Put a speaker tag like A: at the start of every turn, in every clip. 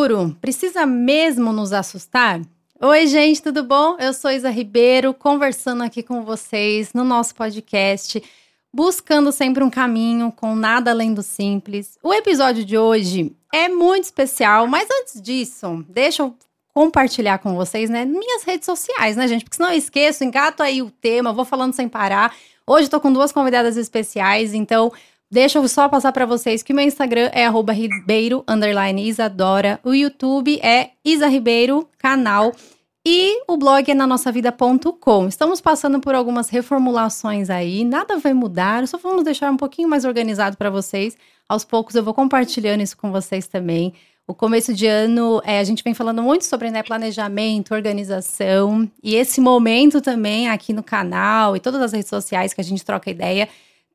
A: futuro precisa mesmo nos assustar? Oi, gente, tudo bom? Eu sou Isa Ribeiro, conversando aqui com vocês no nosso podcast, buscando sempre um caminho com nada além do simples. O episódio de hoje é muito especial, mas antes disso, deixa eu compartilhar com vocês, né, minhas redes sociais, né, gente? Porque senão eu esqueço, engato aí o tema, vou falando sem parar. Hoje estou com duas convidadas especiais, então Deixa eu só passar para vocês que o meu Instagram é ribeiro, underline Isadora. O YouTube é Isa Ribeiro, canal. E o blog é na nossa vida.com. Estamos passando por algumas reformulações aí, nada vai mudar, só vamos deixar um pouquinho mais organizado para vocês. Aos poucos eu vou compartilhando isso com vocês também. O começo de ano, é, a gente vem falando muito sobre né, planejamento, organização, e esse momento também aqui no canal e todas as redes sociais que a gente troca ideia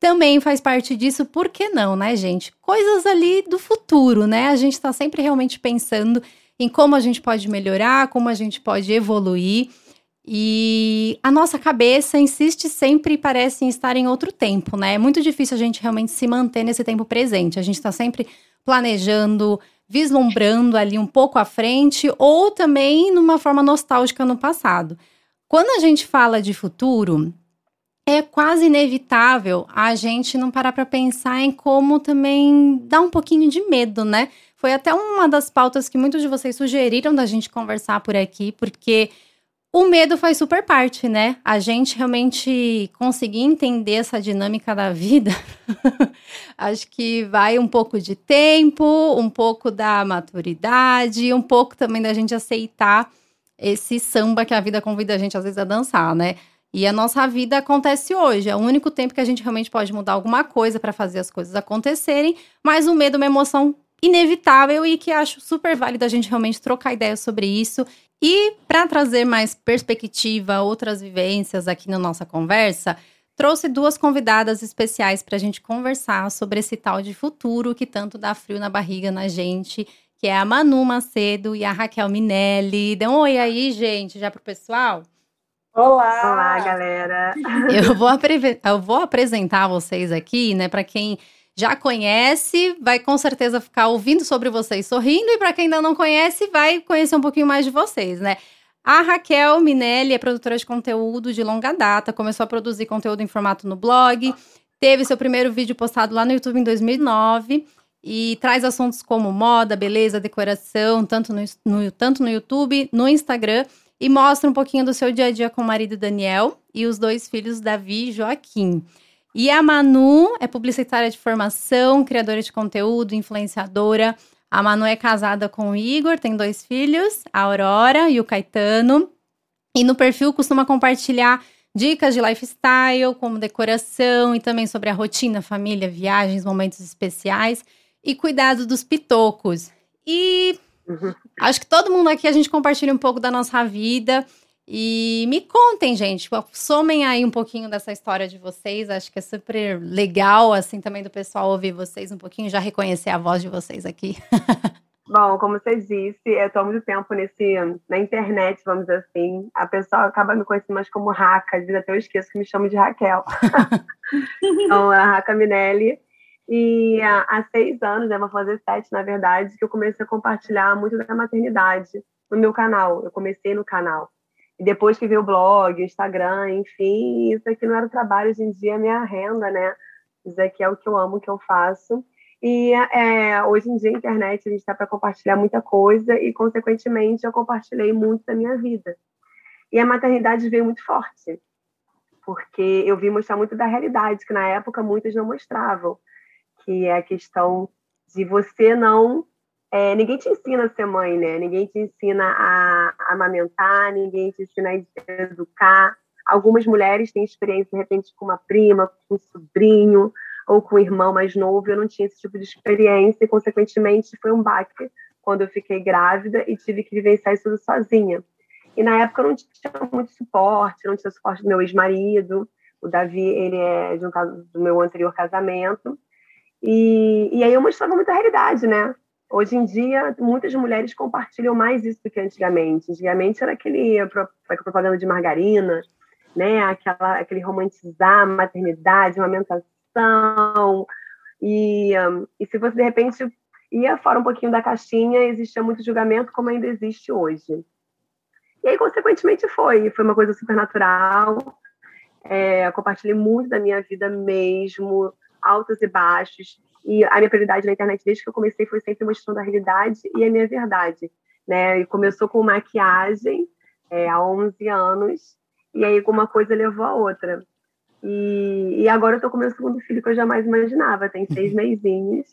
A: também faz parte disso, por que não, né, gente? Coisas ali do futuro, né? A gente está sempre realmente pensando em como a gente pode melhorar, como a gente pode evoluir. E a nossa cabeça insiste sempre e parece estar em outro tempo, né? É muito difícil a gente realmente se manter nesse tempo presente. A gente está sempre planejando, vislumbrando ali um pouco à frente ou também numa forma nostálgica no passado. Quando a gente fala de futuro, é quase inevitável a gente não parar para pensar em como também dá um pouquinho de medo, né? Foi até uma das pautas que muitos de vocês sugeriram da gente conversar por aqui, porque o medo faz super parte, né? A gente realmente conseguir entender essa dinâmica da vida, acho que vai um pouco de tempo, um pouco da maturidade, um pouco também da gente aceitar esse samba que a vida convida a gente às vezes a dançar, né? E a nossa vida acontece hoje. É o único tempo que a gente realmente pode mudar alguma coisa para fazer as coisas acontecerem. Mas o medo é uma emoção inevitável e que acho super válido a gente realmente trocar ideias sobre isso. E para trazer mais perspectiva, outras vivências aqui na nossa conversa, trouxe duas convidadas especiais para a gente conversar sobre esse tal de futuro que tanto dá frio na barriga na gente, que é a Manu Macedo e a Raquel Minelli. Dê um oi aí, gente, já pro pessoal.
B: Olá! Olá, galera!
A: Eu vou, eu vou apresentar vocês aqui, né? Para quem já conhece, vai com certeza ficar ouvindo sobre vocês sorrindo, e para quem ainda não conhece, vai conhecer um pouquinho mais de vocês, né? A Raquel Minelli é produtora de conteúdo de longa data, começou a produzir conteúdo em formato no blog, teve seu primeiro vídeo postado lá no YouTube em 2009 e traz assuntos como moda, beleza, decoração, tanto no, no tanto no YouTube, no Instagram e mostra um pouquinho do seu dia a dia com o marido Daniel e os dois filhos Davi e Joaquim. E a Manu é publicitária de formação, criadora de conteúdo, influenciadora. A Manu é casada com o Igor, tem dois filhos, a Aurora e o Caetano. E no perfil costuma compartilhar dicas de lifestyle, como decoração e também sobre a rotina, família, viagens, momentos especiais e cuidado dos pitocos. E Uhum. Acho que todo mundo aqui a gente compartilha um pouco da nossa vida. E me contem, gente, tipo, somem aí um pouquinho dessa história de vocês. Acho que é super legal, assim, também do pessoal ouvir vocês um pouquinho, já reconhecer a voz de vocês aqui.
B: Bom, como você disse, eu estou há muito tempo nesse, na internet, vamos dizer assim. A pessoa acaba me conhecendo mais como Raca, às vezes até eu esqueço que me chamo de Raquel. então, a Raca Minelli. E há, seis anos, né, vou fazer sete, na verdade, que eu comecei a compartilhar muito da maternidade no meu canal. Eu comecei no canal. E depois que veio o blog, o Instagram, enfim, isso aqui não era trabalho, hoje em dia é minha renda, né? Isso aqui é o que eu amo, o que eu faço. E é, hoje em dia, a internet, a gente está para compartilhar muita coisa e, consequentemente, eu compartilhei muito da minha vida. E a maternidade veio muito forte, porque eu vi mostrar muito da realidade, que na época muitas não mostravam que é a questão de você não. É, ninguém te ensina a ser mãe, né? Ninguém te ensina a, amamentar, ninguém te ensina a educar. Algumas mulheres têm experiência, de repente, com uma prima, com um sobrinho ou com um irmão mais novo. Eu não tinha esse tipo de experiência e, consequentemente, foi um baque quando eu fiquei grávida e tive que vivenciar isso tudo sozinha. E na época eu não tinha muito suporte, não tinha suporte do meu ex-marido. O Davi, ele é de um caso do meu anterior casamento. E, e aí eu mostrava muita realidade, né? Hoje em dia, muitas mulheres compartilham mais isso do que antigamente. Antigamente era aquele propaganda de margarina, né? Aquela, aquele romantizar a maternidade, amamentação. E, e se você, de repente, E fora um pouquinho da caixinha, existia muito julgamento, como ainda existe hoje. E aí, consequentemente, foi. Foi uma coisa super natural. É, compartilhei muito da minha vida mesmo, altos e baixos. E a minha prioridade na internet, desde que eu comecei, foi sempre mostrando a realidade e a minha verdade. Né? E começou com maquiagem é, há 11 anos, e aí uma coisa levou a outra. E, e agora eu tô com meu segundo filho, que eu jamais imaginava, tem seis uhum. meizinhos,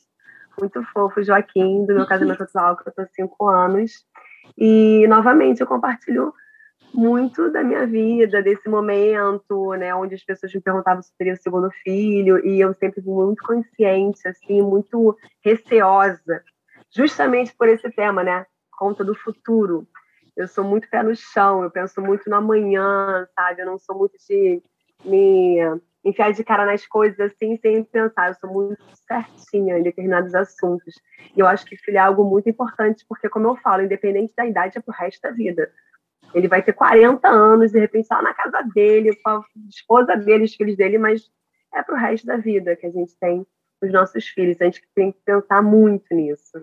B: muito fofo, Joaquim, do meu casamento atual, que eu tô cinco anos. E, novamente, eu compartilho muito da minha vida, desse momento, né, onde as pessoas me perguntavam se teria o segundo filho, e eu sempre fui muito consciente, assim, muito receosa, justamente por esse tema, né, conta do futuro. Eu sou muito pé no chão, eu penso muito no amanhã, sabe? Eu não sou muito de me enfiar de cara nas coisas assim, sem pensar. Eu sou muito certinha em determinados assuntos. E eu acho que filho é algo muito importante, porque, como eu falo, independente da idade, é pro resto da vida. Ele vai ter 40 anos, de repente, só na casa dele, com a esposa dele, os filhos dele, mas é pro resto da vida que a gente tem os nossos filhos. A gente tem que pensar muito nisso.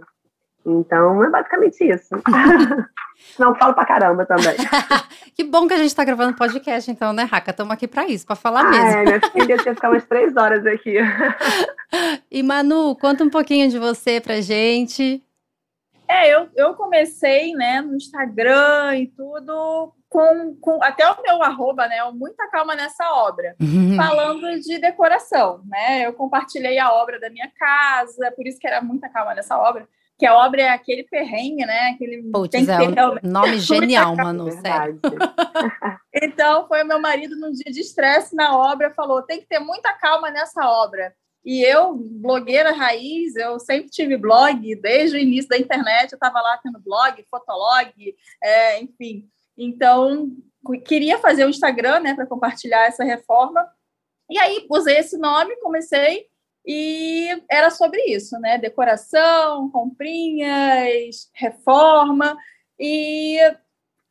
B: Então, é basicamente isso. Não, falo pra caramba também.
A: que bom que a gente tá gravando podcast, então, né, Raca? Estamos aqui pra isso, pra falar
B: ah,
A: mesmo.
B: É, minha filha tinha ficar umas três horas aqui.
A: e Manu, conta um pouquinho de você pra gente.
C: É, eu, eu comecei, né, no Instagram e tudo, com, com até o meu arroba, né, muita calma nessa obra, uhum. falando de decoração, né, eu compartilhei a obra da minha casa, por isso que era muita calma nessa obra, que a obra é aquele perrengue, né? Aquele
A: Puts, tem que é um nome genial, Manu, sério.
C: então, foi o meu marido num dia de estresse na obra, falou, tem que ter muita calma nessa obra. E eu, blogueira raiz, eu sempre tive blog, desde o início da internet, eu estava lá tendo blog, fotolog, é, enfim. Então, queria fazer o Instagram, né, para compartilhar essa reforma. E aí, usei esse nome, comecei e era sobre isso, né? Decoração, comprinhas, reforma. E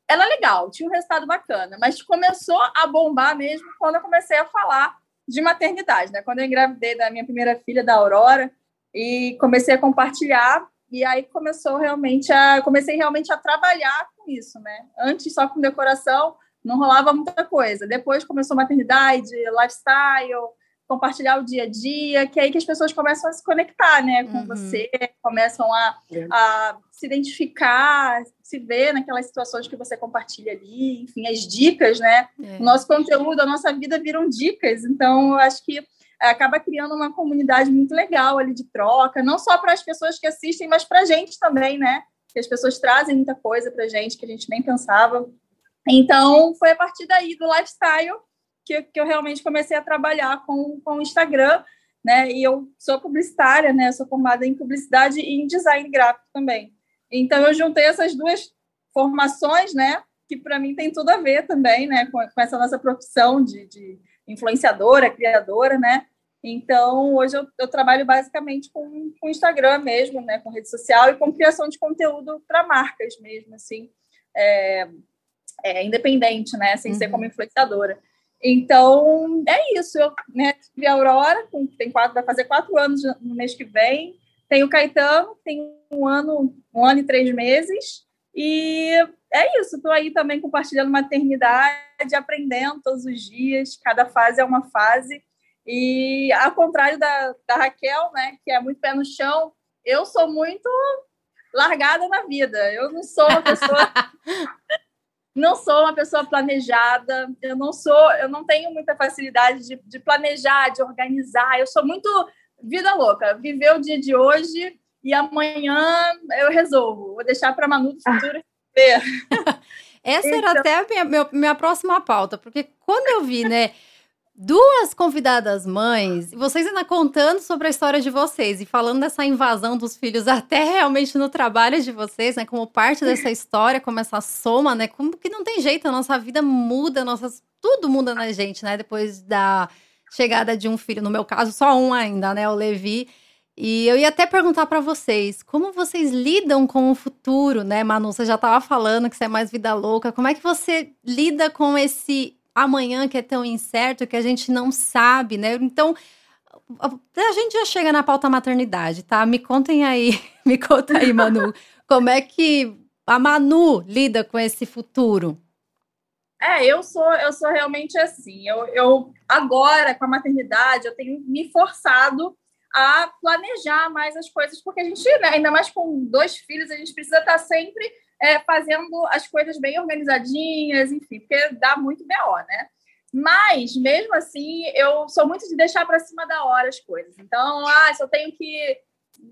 C: era legal, tinha um resultado bacana, mas começou a bombar mesmo quando eu comecei a falar de maternidade, né? Quando eu engravidei da minha primeira filha, da Aurora, e comecei a compartilhar, e aí começou realmente a comecei realmente a trabalhar com isso, né? Antes só com decoração, não rolava muita coisa. Depois começou maternidade, lifestyle, compartilhar o dia a dia, que é aí que as pessoas começam a se conectar, né, com uhum. você, começam a, é. a, se identificar, se ver naquelas situações que você compartilha ali, enfim, as dicas, né? É. Nosso conteúdo, a nossa vida viram dicas, então eu acho que acaba criando uma comunidade muito legal ali de troca, não só para as pessoas que assistem, mas para a gente também, né? Que as pessoas trazem muita coisa para a gente que a gente nem pensava. Então, foi a partir daí do lifestyle que, que eu realmente comecei a trabalhar com, com o Instagram, né? E eu sou publicitária, né? Eu sou formada em publicidade e em design gráfico também. Então eu juntei essas duas formações, né? Que para mim tem tudo a ver também, né? Com, com essa nossa profissão de, de, influenciadora, criadora, né? Então hoje eu, eu trabalho basicamente com, com Instagram mesmo, né? Com rede social e com criação de conteúdo para marcas mesmo, assim. É, é, independente, né? Sem uhum. ser como influenciadora. Então, é isso. Eu né, tive a Aurora, tem quatro, vai fazer quatro anos no mês que vem. Tem o Caetano, tem um ano, um ano e três meses. E é isso. Estou aí também compartilhando maternidade, aprendendo todos os dias. Cada fase é uma fase. E ao contrário da, da Raquel, né, que é muito pé no chão, eu sou muito largada na vida. Eu não sou uma pessoa não sou uma pessoa planejada, eu não sou, eu não tenho muita facilidade de, de planejar, de organizar. Eu sou muito vida louca, viver o dia de hoje e amanhã eu resolvo. Vou deixar para Manu do futuro ver.
A: Essa então... era até a minha, minha, minha próxima pauta, porque quando eu vi, né? Duas convidadas mães, vocês ainda contando sobre a história de vocês e falando dessa invasão dos filhos até realmente no trabalho de vocês, né? Como parte dessa história, como essa soma, né? Como que não tem jeito, a nossa vida muda, nossas, tudo muda na gente, né? Depois da chegada de um filho, no meu caso, só um ainda, né? O Levi. E eu ia até perguntar para vocês, como vocês lidam com o futuro, né, Manu? Você já estava falando que você é mais vida louca. Como é que você lida com esse amanhã que é tão incerto que a gente não sabe, né? Então, a gente já chega na pauta maternidade, tá? Me contem aí, me conta aí, Manu, como é que a Manu lida com esse futuro?
C: É, eu sou, eu sou realmente assim. Eu, eu agora com a maternidade eu tenho me forçado a planejar mais as coisas, porque a gente, né, ainda mais com dois filhos, a gente precisa estar sempre é, fazendo as coisas bem organizadinhas, enfim, porque dá muito BO, né? Mas, mesmo assim, eu sou muito de deixar para cima da hora as coisas. Então, ah, se eu tenho que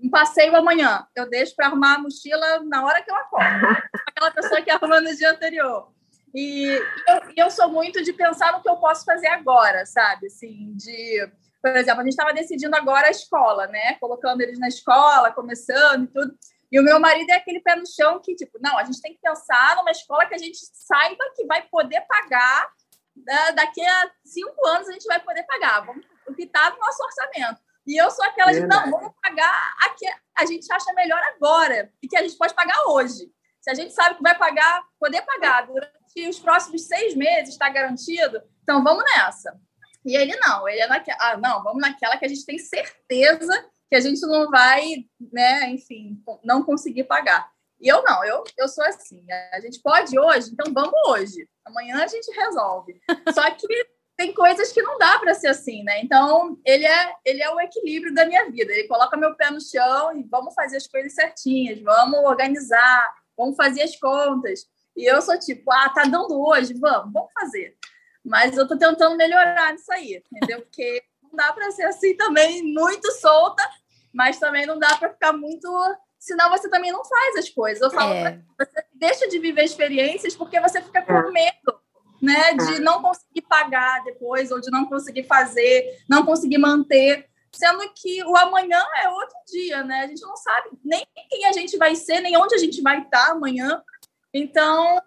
C: um passeio amanhã, eu deixo para arrumar a mochila na hora que eu acordo. Aquela pessoa que arruma no dia anterior. E eu, eu sou muito de pensar no que eu posso fazer agora, sabe? Assim, de por exemplo, a gente estava decidindo agora a escola, né? Colocando eles na escola, começando e tudo. E o meu marido é aquele pé no chão que, tipo, não, a gente tem que pensar numa escola que a gente saiba que vai poder pagar. Né? Daqui a cinco anos a gente vai poder pagar. Vamos, o que está no nosso orçamento. E eu sou aquela de, não, vamos pagar aqui. A gente acha melhor agora e que a gente pode pagar hoje. Se a gente sabe que vai pagar, poder pagar durante os próximos seis meses, está garantido, então vamos nessa. E ele não, ele é naquela, ah, não, vamos naquela que a gente tem certeza que a gente não vai, né, enfim, não conseguir pagar. E eu não, eu, eu sou assim. A gente pode hoje, então vamos hoje. Amanhã a gente resolve. Só que tem coisas que não dá para ser assim, né? Então, ele é, ele é o equilíbrio da minha vida. Ele coloca meu pé no chão e vamos fazer as coisas certinhas, vamos organizar, vamos fazer as contas. E eu sou tipo, ah, tá dando hoje, vamos, vamos fazer. Mas eu tô tentando melhorar nisso aí, entendeu? Porque não dá para ser assim também muito solta, mas também não dá para ficar muito. Senão você também não faz as coisas. Eu falo, é. você deixa de viver experiências porque você fica com é. medo, né? De é. não conseguir pagar depois, ou de não conseguir fazer, não conseguir manter. Sendo que o amanhã é outro dia, né? A gente não sabe nem quem a gente vai ser, nem onde a gente vai estar amanhã. Então,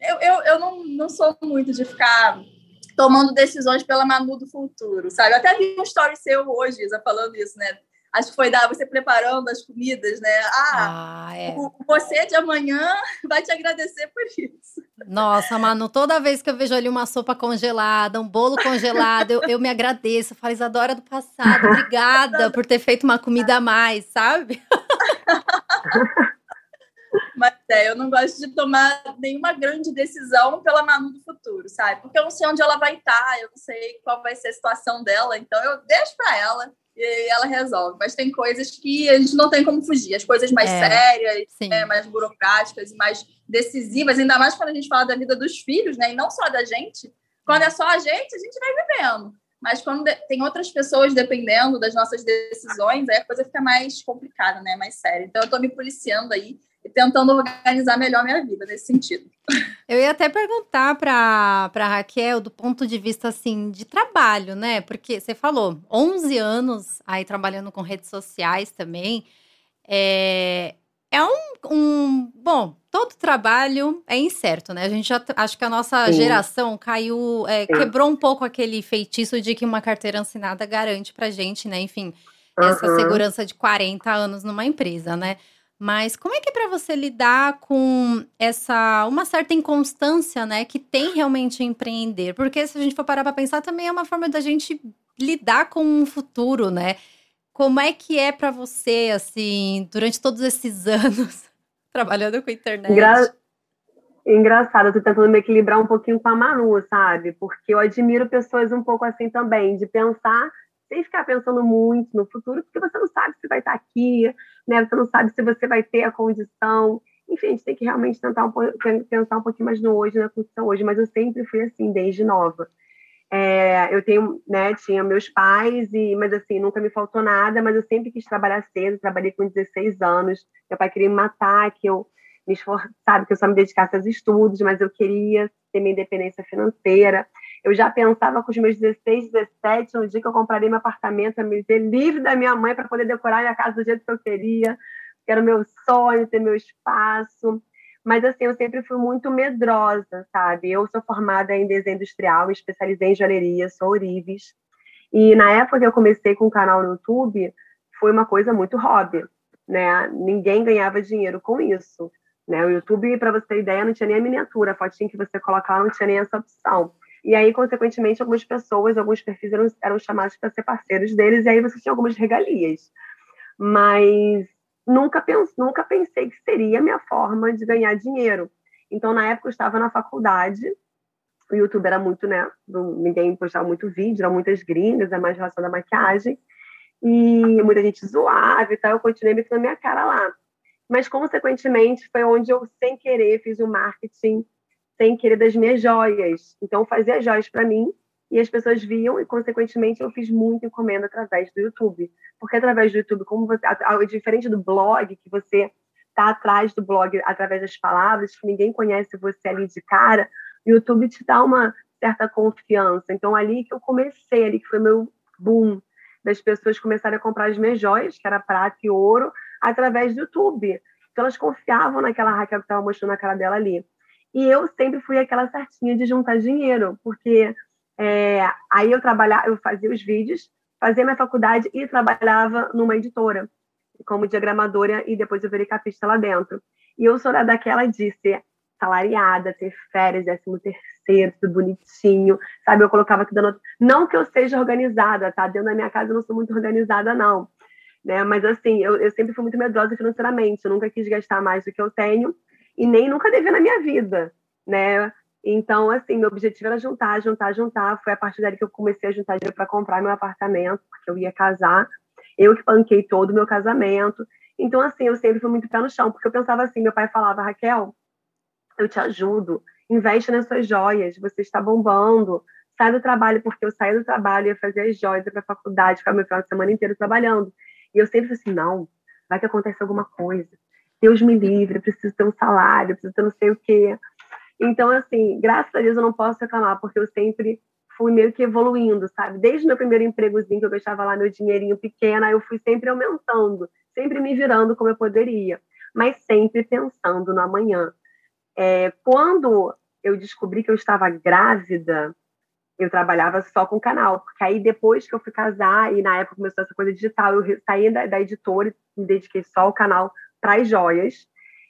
C: eu, eu, eu não, não sou muito de ficar tomando decisões pela Manu do futuro, sabe? Eu até vi um story seu hoje, Isa, falando isso, né? Acho que foi da você preparando as comidas, né? Ah, ah é. o, você de amanhã vai te agradecer por isso.
A: Nossa, Manu, toda vez que eu vejo ali uma sopa congelada, um bolo congelado, eu, eu me agradeço. Eu falo, Isadora do passado, obrigada por ter feito uma comida a mais, sabe?
C: Mas é, eu não gosto de tomar nenhuma grande decisão pela Manu do futuro, sabe? Porque eu não sei onde ela vai estar, eu não sei qual vai ser a situação dela, então eu deixo para ela e ela resolve. Mas tem coisas que a gente não tem como fugir, as coisas mais é, sérias, né, mais burocráticas e mais decisivas, ainda mais quando a gente fala da vida dos filhos, né? E não só da gente. Quando é só a gente, a gente vai vivendo. Mas quando tem outras pessoas dependendo das nossas decisões, aí a coisa fica mais complicada, né? Mais séria. Então eu estou me policiando aí tentando organizar melhor minha vida nesse sentido.
A: Eu ia até perguntar para a Raquel do ponto de vista assim de trabalho, né? Porque você falou 11 anos aí trabalhando com redes sociais também. É, é um, um, Bom, todo trabalho é incerto, né? A gente já. Acho que a nossa Sim. geração caiu. É, quebrou um pouco aquele feitiço de que uma carteira assinada garante pra gente, né? Enfim, essa uhum. segurança de 40 anos numa empresa, né? Mas como é que é para você lidar com essa uma certa inconstância, né, que tem realmente empreender? Porque se a gente for parar para pensar, também é uma forma da gente lidar com um futuro, né? Como é que é para você assim, durante todos esses anos trabalhando com internet?
B: Engra... Engraçado, eu tô tentando me equilibrar um pouquinho com a Manu, sabe? Porque eu admiro pessoas um pouco assim também, de pensar sem ficar pensando muito no futuro, porque você não sabe se vai estar aqui, né? Você não sabe se você vai ter a condição. Enfim, a gente tem que realmente tentar um, pensar um pouquinho mais no hoje, na condição hoje, mas eu sempre fui assim, desde nova. É, eu tenho, né, tinha meus pais, e, mas assim, nunca me faltou nada, mas eu sempre quis trabalhar cedo, trabalhei com 16 anos, meu pai queria me matar, que eu me esforçasse, que eu só me dedicasse aos estudos, mas eu queria ter minha independência financeira, eu já pensava com os meus 16, 17, no dia que eu compraria meu apartamento, a me ver livre da minha mãe para poder decorar minha casa do jeito que eu queria, que era o meu sonho, ter meu espaço. Mas, assim, eu sempre fui muito medrosa, sabe? Eu sou formada em desenho industrial, especializei em joalheria, sou Orives. E na época que eu comecei com o canal no YouTube, foi uma coisa muito hobby, né? Ninguém ganhava dinheiro com isso. Né? O YouTube, para você ter ideia, não tinha nem a miniatura, a fotinha que você coloca lá não tinha nem essa opção. E aí, consequentemente, algumas pessoas, alguns perfis eram, eram chamados para ser parceiros deles, e aí você tinha algumas regalias. Mas nunca, pens, nunca pensei que seria a minha forma de ganhar dinheiro. Então, na época, eu estava na faculdade, o YouTube era muito, né? Ninguém postava muito vídeo, eram muitas gringas, é mais relação à maquiagem. E muita gente zoava e tal. Eu continuei metendo a minha cara lá. Mas, consequentemente, foi onde eu, sem querer, fiz o marketing sem querer das minhas joias. Então, eu fazia joias para mim e as pessoas viam e, consequentemente, eu fiz muita encomenda através do YouTube. Porque através do YouTube, como você, diferente do blog, que você está atrás do blog através das palavras, que ninguém conhece você ali de cara, o YouTube te dá uma certa confiança. Então, ali que eu comecei, ali que foi meu boom, das pessoas começarem a comprar as minhas joias, que era prata e ouro, através do YouTube. Então, elas confiavam naquela Raquel que estava mostrando a cara dela ali. E eu sempre fui aquela certinha de juntar dinheiro, porque é, aí eu trabalhava, eu fazia os vídeos, fazia minha faculdade e trabalhava numa editora como diagramadora e depois eu virei capista lá dentro. E eu sou daquela de ser salariada, ter férias, décimo terceiro, tudo bonitinho, sabe? Eu colocava tudo no... Não que eu seja organizada, tá? Dentro da minha casa eu não sou muito organizada, não. Né? Mas assim, eu, eu sempre fui muito medrosa financeiramente, eu nunca quis gastar mais do que eu tenho e nem nunca dever na minha vida, né? Então, assim, meu objetivo era juntar, juntar, juntar. Foi a partir daí que eu comecei a juntar dinheiro para comprar meu apartamento, porque eu ia casar. Eu que banquei todo o meu casamento. Então, assim, eu sempre fui muito pé no chão, porque eu pensava assim: meu pai falava, Raquel, eu te ajudo, investe nas suas joias, você está bombando. Sai do trabalho, porque eu saí do trabalho, ia fazer as joias, ia para a faculdade, ficava meu final de semana inteiro trabalhando. E eu sempre falei assim: não, vai que acontece alguma coisa Deus me livre, preciso ter um salário, preciso ter não sei o quê. Então, assim, graças a Deus eu não posso reclamar, porque eu sempre fui meio que evoluindo, sabe? Desde meu primeiro empregozinho, que eu deixava lá meu dinheirinho pequeno, eu fui sempre aumentando, sempre me virando como eu poderia, mas sempre pensando no amanhã. É, quando eu descobri que eu estava grávida, eu trabalhava só com canal, porque aí depois que eu fui casar, e na época começou essa coisa digital, eu saí da, da editora e me dediquei só ao canal as joias.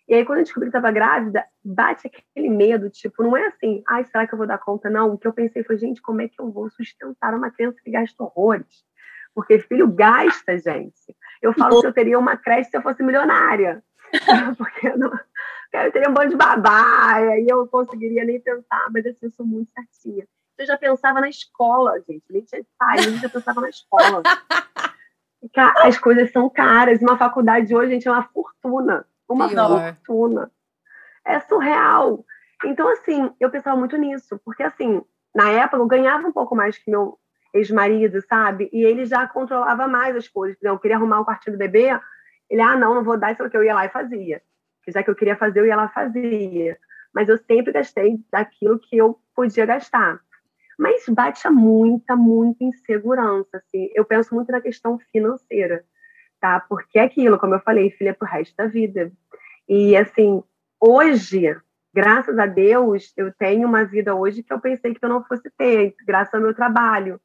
B: E aí, quando eu descobri que estava grávida, bate aquele medo, tipo, não é assim, ai, será que eu vou dar conta? Não, o que eu pensei foi, gente, como é que eu vou sustentar uma criança que gasta horrores? Porque filho gasta, gente. Eu falo que eu teria uma creche se eu fosse milionária. Porque eu, não, eu teria um bando de babá, e aí eu conseguiria nem pensar, mas assim, eu sou muito certinha. Eu já pensava na escola, gente, nem tinha pai, eu já pensava na escola. as coisas são caras. Uma faculdade hoje, gente, é uma fortuna. Uma Pior. fortuna. É surreal. Então, assim, eu pensava muito nisso, porque, assim, na época eu ganhava um pouco mais que meu ex-marido, sabe? E ele já controlava mais as coisas. Eu queria arrumar o um quartinho do bebê, ele, ah, não, não vou dar isso, que eu ia lá e fazia. Já que eu queria fazer, eu ia lá e fazia. Mas eu sempre gastei daquilo que eu podia gastar mas bate muita, muita insegurança. Assim. Eu penso muito na questão financeira, tá? Porque é aquilo, como eu falei, filha é pro resto da vida. E assim, hoje, graças a Deus, eu tenho uma vida hoje que eu pensei que eu não fosse ter, graças ao meu trabalho.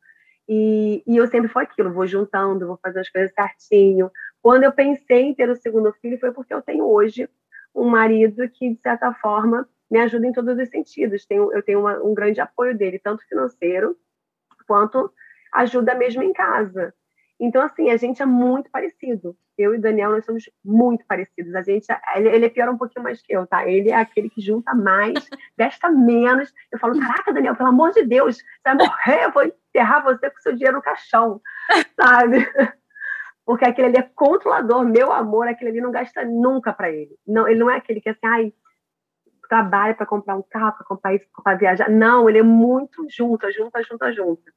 B: E, e eu sempre fui aquilo, vou juntando, vou fazer as coisas certinho. Quando eu pensei em ter o segundo filho, foi porque eu tenho hoje um marido que, de certa forma, me ajuda em todos os sentidos. Tenho, eu tenho uma, um grande apoio dele, tanto financeiro quanto ajuda mesmo em casa. Então, assim, a gente é muito parecido. Eu e o Daniel, nós somos muito parecidos. A gente, ele, ele é pior um pouquinho mais que eu, tá? Ele é aquele que junta mais, gasta menos. Eu falo, caraca, Daniel, pelo amor de Deus, você vai morrer, eu vou enterrar você com seu dinheiro no caixão, sabe? Porque aquele ali é controlador, meu amor, aquele ali não gasta nunca para ele. Não, ele não é aquele que é assim, ai, trabalha para comprar um carro, para comprar isso, para viajar. Não, ele é muito junto, junta, junta, junta.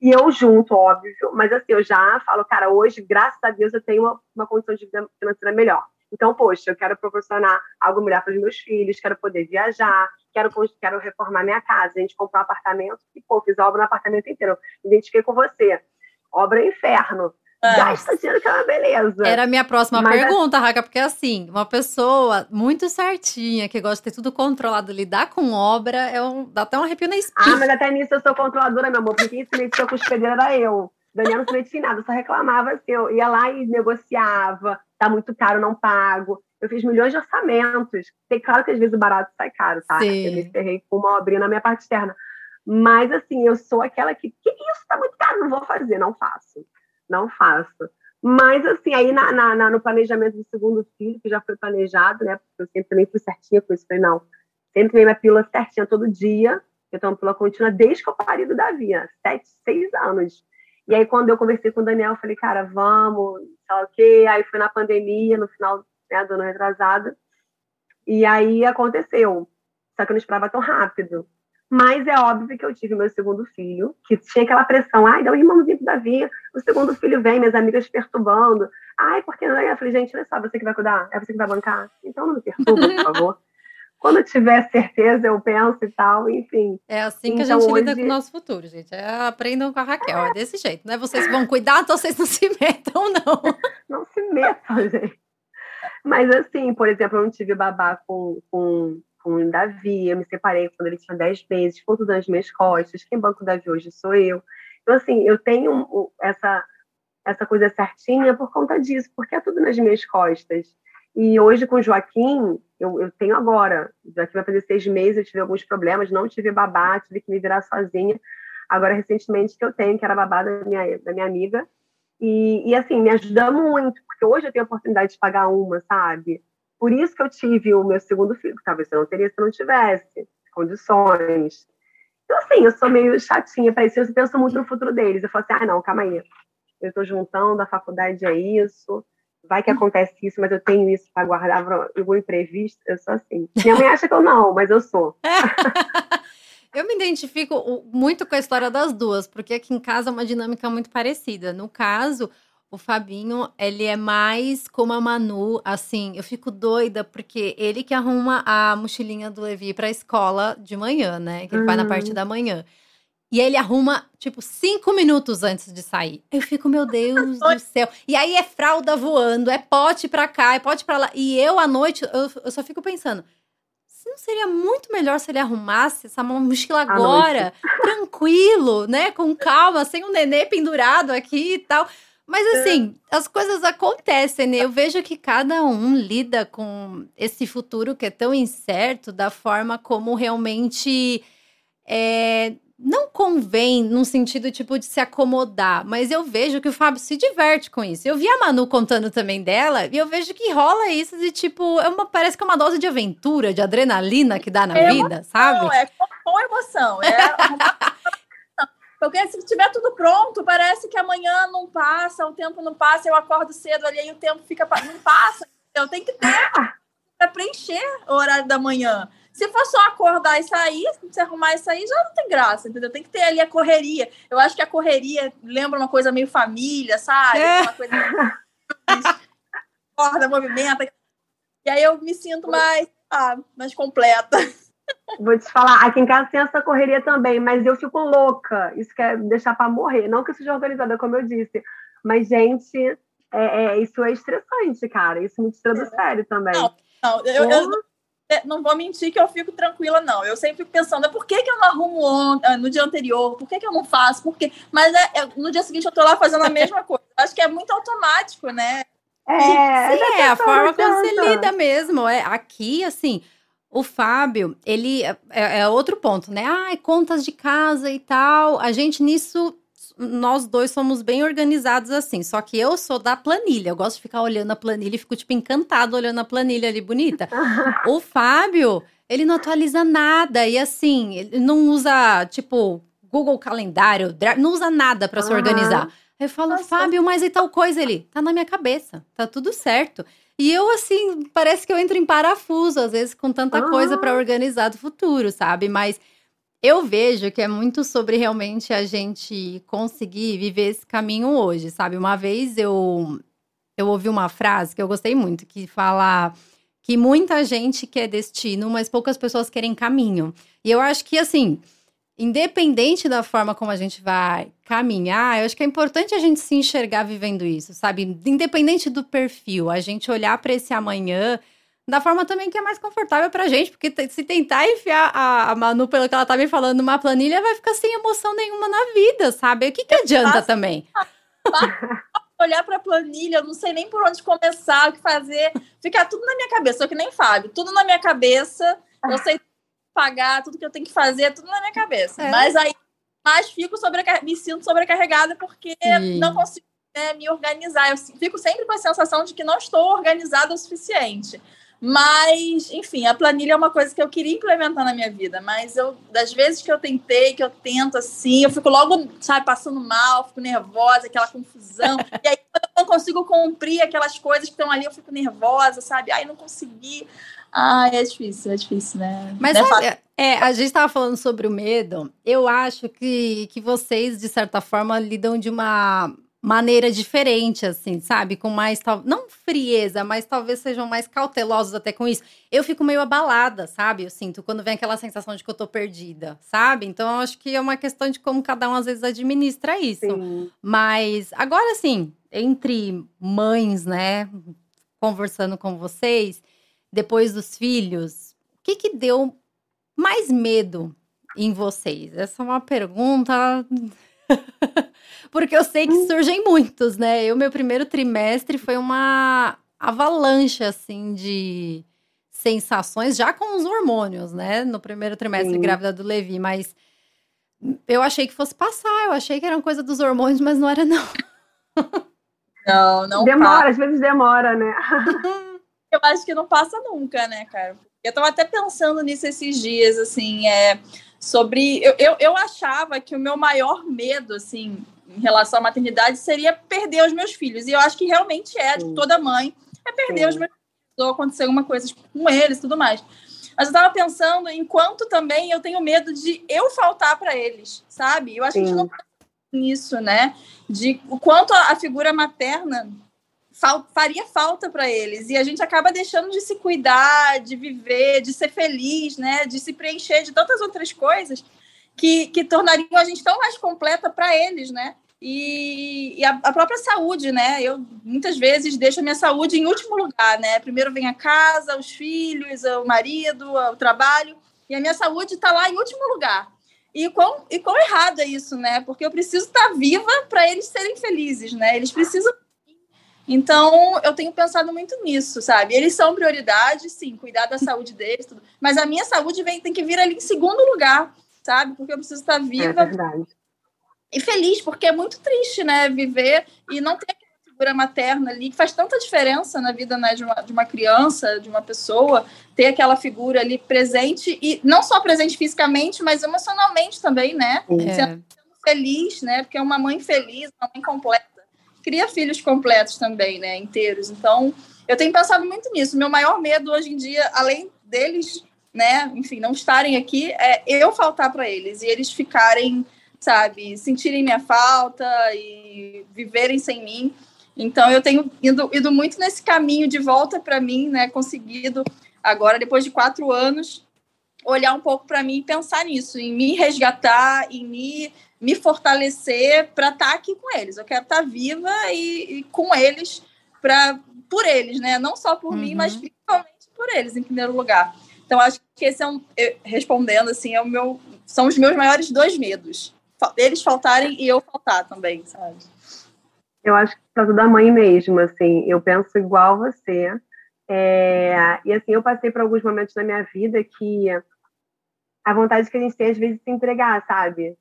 B: E eu junto, óbvio, mas assim, eu já falo, cara, hoje, graças a Deus, eu tenho uma, uma condição de vida financeira melhor. Então, poxa, eu quero proporcionar algo melhor para os meus filhos, quero poder viajar, quero, quero reformar minha casa. A gente comprou um apartamento e, pô, fiz obra no apartamento inteiro. Identifiquei com você. Obra é inferno. É. Gasta dinheiro que é uma beleza.
A: Era a minha próxima mas pergunta, Raca, porque assim, uma pessoa muito certinha, que gosta de ter tudo controlado, lidar com obra, é um, dá até um arrepio na espinha.
B: Ah, mas até nisso eu sou controladora, meu amor, porque quem se metia com os pedreiros era eu. Daniel não se metia em nada, eu só reclamava assim, eu ia lá e negociava, tá muito caro, não pago. Eu fiz milhões de orçamentos. Tem claro que às vezes o barato sai caro, tá? Sim. Eu me ferrei com uma obrinha na minha parte externa. Mas, assim, eu sou aquela que, que isso tá muito caro, não vou fazer, não faço. Não faço. Mas, assim, aí na, na, no planejamento do segundo filho, que já foi planejado, né? Porque eu sempre também fui certinha com isso. Falei, não, sempre tomei minha pílula certinha todo dia. Eu tomo pílula contínua desde que eu parei do Davi, sete, seis anos. E aí, quando eu conversei com o Daniel, eu falei, cara, vamos, sei o quê. Aí foi na pandemia, no final né, do ano retrasado. E aí aconteceu. Só que eu não esperava tão rápido. Mas é óbvio que eu tive meu segundo filho, que tinha aquela pressão. Ai, dá um irmãozinho pro Davi. O segundo filho vem, minhas amigas perturbando. Ai, porque não? Eu falei, gente, olha só, você que vai cuidar? É você que vai bancar? Então não me perturba, por favor. Quando eu tiver certeza, eu penso e tal, enfim.
A: É assim que então, a gente hoje... lida com o nosso futuro, gente. É, aprendam com a Raquel, é. é desse jeito. Não é vocês vão cuidar, então vocês não se metam, não.
B: não se metam, gente. Mas assim, por exemplo, eu não tive babá com, com, com o Davi, eu me separei quando ele tinha 10 meses, ficou tudo nas minhas costas. Quem banca o Davi hoje sou eu. Então, assim, eu tenho essa, essa coisa certinha por conta disso, porque é tudo nas minhas costas. E hoje com o Joaquim, eu, eu tenho agora, Joaquim vai fazer seis meses, eu tive alguns problemas, não tive babá, tive que me virar sozinha. Agora, recentemente, que eu tenho, que era babá da minha, da minha amiga. E, e, assim, me ajuda muito, porque hoje eu tenho a oportunidade de pagar uma, sabe? Por isso que eu tive o meu segundo filho, que talvez eu não teria se eu não tivesse condições. Então, assim, eu sou meio chatinha para isso, eu penso muito no futuro deles. Eu falo assim, ah, não, calma aí. Eu estou juntando, a faculdade é isso, vai que acontece isso, mas eu tenho isso para guardar para algum imprevisto. Eu sou assim. Minha mãe acha que eu não, mas eu sou.
A: eu me identifico muito com a história das duas, porque aqui em casa é uma dinâmica muito parecida. No caso, o Fabinho, ele é mais como a Manu, assim, eu fico doida porque ele que arruma a mochilinha do Levi para a escola de manhã, né? Que ele uhum. vai na parte hum. da manhã. E ele arruma, tipo, cinco minutos antes de sair. Eu fico, meu Deus do céu. E aí é fralda voando, é pote pra cá, é pote pra lá. E eu, à noite, eu, eu só fico pensando, não seria muito melhor se ele arrumasse essa mochila agora, tranquilo, né? Com calma, sem um nenê pendurado aqui e tal. Mas assim, é. as coisas acontecem, né? Eu vejo que cada um lida com esse futuro que é tão incerto da forma como realmente é, não convém num sentido tipo de se acomodar, mas eu vejo que o Fábio se diverte com isso. Eu vi a Manu contando também dela e eu vejo que rola isso de tipo, é uma, parece que é uma dose de aventura, de adrenalina que dá na é vida, emoção, sabe?
C: É com emoção. É Porque se tiver tudo pronto, parece que amanhã não passa, o tempo não passa, eu acordo cedo ali e o tempo fica não passa. Eu tenho que ter para preencher o horário da manhã. Se for só acordar e sair, se arrumar e sair, já não tem graça, entendeu? Tem que ter ali a correria. Eu acho que a correria lembra uma coisa meio família, sabe? É. Uma coisa acorda, movimenta. E aí eu me sinto mais, ah, mais completa.
B: Vou te falar, aqui em casa tem essa correria também, mas eu fico louca. Isso quer deixar para morrer. Não que eu seja organizada, como eu disse. Mas, gente, é, é, isso é estressante, cara. Isso me tira do é. sério também.
C: Não, não eu, eu, é, não vou mentir que eu fico tranquila, não. Eu sempre fico pensando, por que, que eu não arrumo ah, no dia anterior? Por que, que eu não faço? Por quê? Mas é, é, no dia seguinte eu tô lá fazendo a mesma coisa. Acho que é muito automático, né?
A: É, Sim, é a forma como você lida mesmo. É, aqui, assim, o Fábio, ele é, é outro ponto, né? Ah, contas de casa e tal. A gente nisso nós dois somos bem organizados assim. Só que eu sou da planilha. Eu gosto de ficar olhando a planilha e fico, tipo, encantado olhando a planilha ali bonita. o Fábio, ele não atualiza nada. E assim, ele não usa, tipo, Google Calendário, não usa nada para se organizar. Eu falo, Nossa. Fábio, mas e tal coisa? Ele, tá na minha cabeça, tá tudo certo. E eu, assim, parece que eu entro em parafuso, às vezes, com tanta coisa para organizar do futuro, sabe? Mas eu vejo que é muito sobre realmente a gente conseguir viver esse caminho hoje, sabe? Uma vez eu, eu ouvi uma frase que eu gostei muito, que fala que muita gente quer destino, mas poucas pessoas querem caminho. E eu acho que, assim, independente da forma como a gente vai caminhar, eu acho que é importante a gente se enxergar vivendo isso, sabe? Independente do perfil, a gente olhar para esse amanhã da forma também que é mais confortável pra gente, porque se tentar enfiar a, a Manu, pelo que ela tá me falando, numa planilha, vai ficar sem emoção nenhuma na vida, sabe? O que, que adianta também?
C: Olhar pra planilha, eu não sei nem por onde começar, o que fazer, ficar tudo na minha cabeça, só que nem Fábio, tudo na minha cabeça, eu sei pagar, tudo que eu tenho que fazer, tudo na minha cabeça. É. Mas aí mas fico sobrecar... me sinto sobrecarregada porque Sim. não consigo né, me organizar. Eu fico sempre com a sensação de que não estou organizada o suficiente. Mas, enfim, a planilha é uma coisa que eu queria implementar na minha vida, mas eu, das vezes que eu tentei, que eu tento assim, eu fico logo, sabe, passando mal, fico nervosa, aquela confusão. e aí, quando eu não consigo cumprir aquelas coisas que estão ali, eu fico nervosa, sabe? Ai, não consegui. Ai, é difícil, é difícil, né?
A: Mas é, é, a gente estava falando sobre o medo. Eu acho que, que vocês, de certa forma, lidam de uma maneira diferente, assim, sabe? Com mais, não frieza, mas talvez sejam mais cautelosos até com isso. Eu fico meio abalada, sabe? Eu sinto quando vem aquela sensação de que eu tô perdida, sabe? Então eu acho que é uma questão de como cada um às vezes administra isso. Sim. Mas agora sim, entre mães, né, conversando com vocês, depois dos filhos, o que que deu mais medo em vocês? Essa é uma pergunta Porque eu sei que hum. surgem muitos, né? Eu, meu primeiro trimestre foi uma avalanche, assim, de sensações, já com os hormônios, né? No primeiro trimestre Sim. grávida do Levi, mas eu achei que fosse passar, eu achei que era uma coisa dos hormônios, mas não era, não.
C: Não, não
B: Demora, passa. às vezes demora, né?
C: eu acho que não passa nunca, né, cara? Eu tava até pensando nisso esses dias, assim, é sobre. Eu, eu, eu achava que o meu maior medo, assim, em relação à maternidade, seria perder os meus filhos. E eu acho que realmente é, de toda mãe, é perder Sim. os meus filhos, ou acontecer alguma coisa com eles tudo mais. Mas eu estava pensando em quanto também eu tenho medo de eu faltar para eles, sabe? Eu acho Sim. que a gente não nisso, né? De o quanto a, a figura materna faria falta para eles. E a gente acaba deixando de se cuidar, de viver, de ser feliz, né? De se preencher de tantas outras coisas que, que tornariam a gente tão mais completa para eles, né? E, e a, a, própria saúde, né? Eu muitas vezes deixo a minha saúde em último lugar, né? Primeiro vem a casa, os filhos, o marido, o trabalho, e a minha saúde está lá em último lugar. E quão, e quão errado é isso, né? Porque eu preciso estar tá viva para eles serem felizes, né? Eles precisam então, eu tenho pensado muito nisso, sabe? Eles são prioridade, sim, cuidar da saúde deles, tudo. Mas a minha saúde vem, tem que vir ali em segundo lugar, sabe? Porque eu preciso estar viva.
B: É
C: e feliz, porque é muito triste, né? Viver e não ter aquela figura materna ali, que faz tanta diferença na vida né, de, uma, de uma criança, de uma pessoa, ter aquela figura ali presente, e não só presente fisicamente, mas emocionalmente também, né? É. Sendo feliz, né? Porque é uma mãe feliz, uma mãe completa cria filhos completos também, né, inteiros. Então, eu tenho pensado muito nisso. Meu maior medo hoje em dia, além deles, né, enfim, não estarem aqui, é eu faltar para eles e eles ficarem, sabe, sentirem minha falta e viverem sem mim. Então, eu tenho ido, ido muito nesse caminho de volta para mim, né, conseguido agora, depois de quatro anos, olhar um pouco para mim e pensar nisso, em me resgatar, em me me fortalecer para estar tá aqui com eles. Eu quero estar tá viva e, e com eles, pra, por eles, né? Não só por uhum. mim, mas uhum. principalmente por eles, em primeiro lugar. Então, acho que esse é um. Respondendo assim, é o meu, são os meus maiores dois medos. Eles faltarem e eu faltar também, sabe?
B: Eu acho que por causa da mãe mesmo, assim. Eu penso igual você. É, e assim, eu passei por alguns momentos na minha vida que a vontade que a gente tem, às vezes, de se entregar, sabe?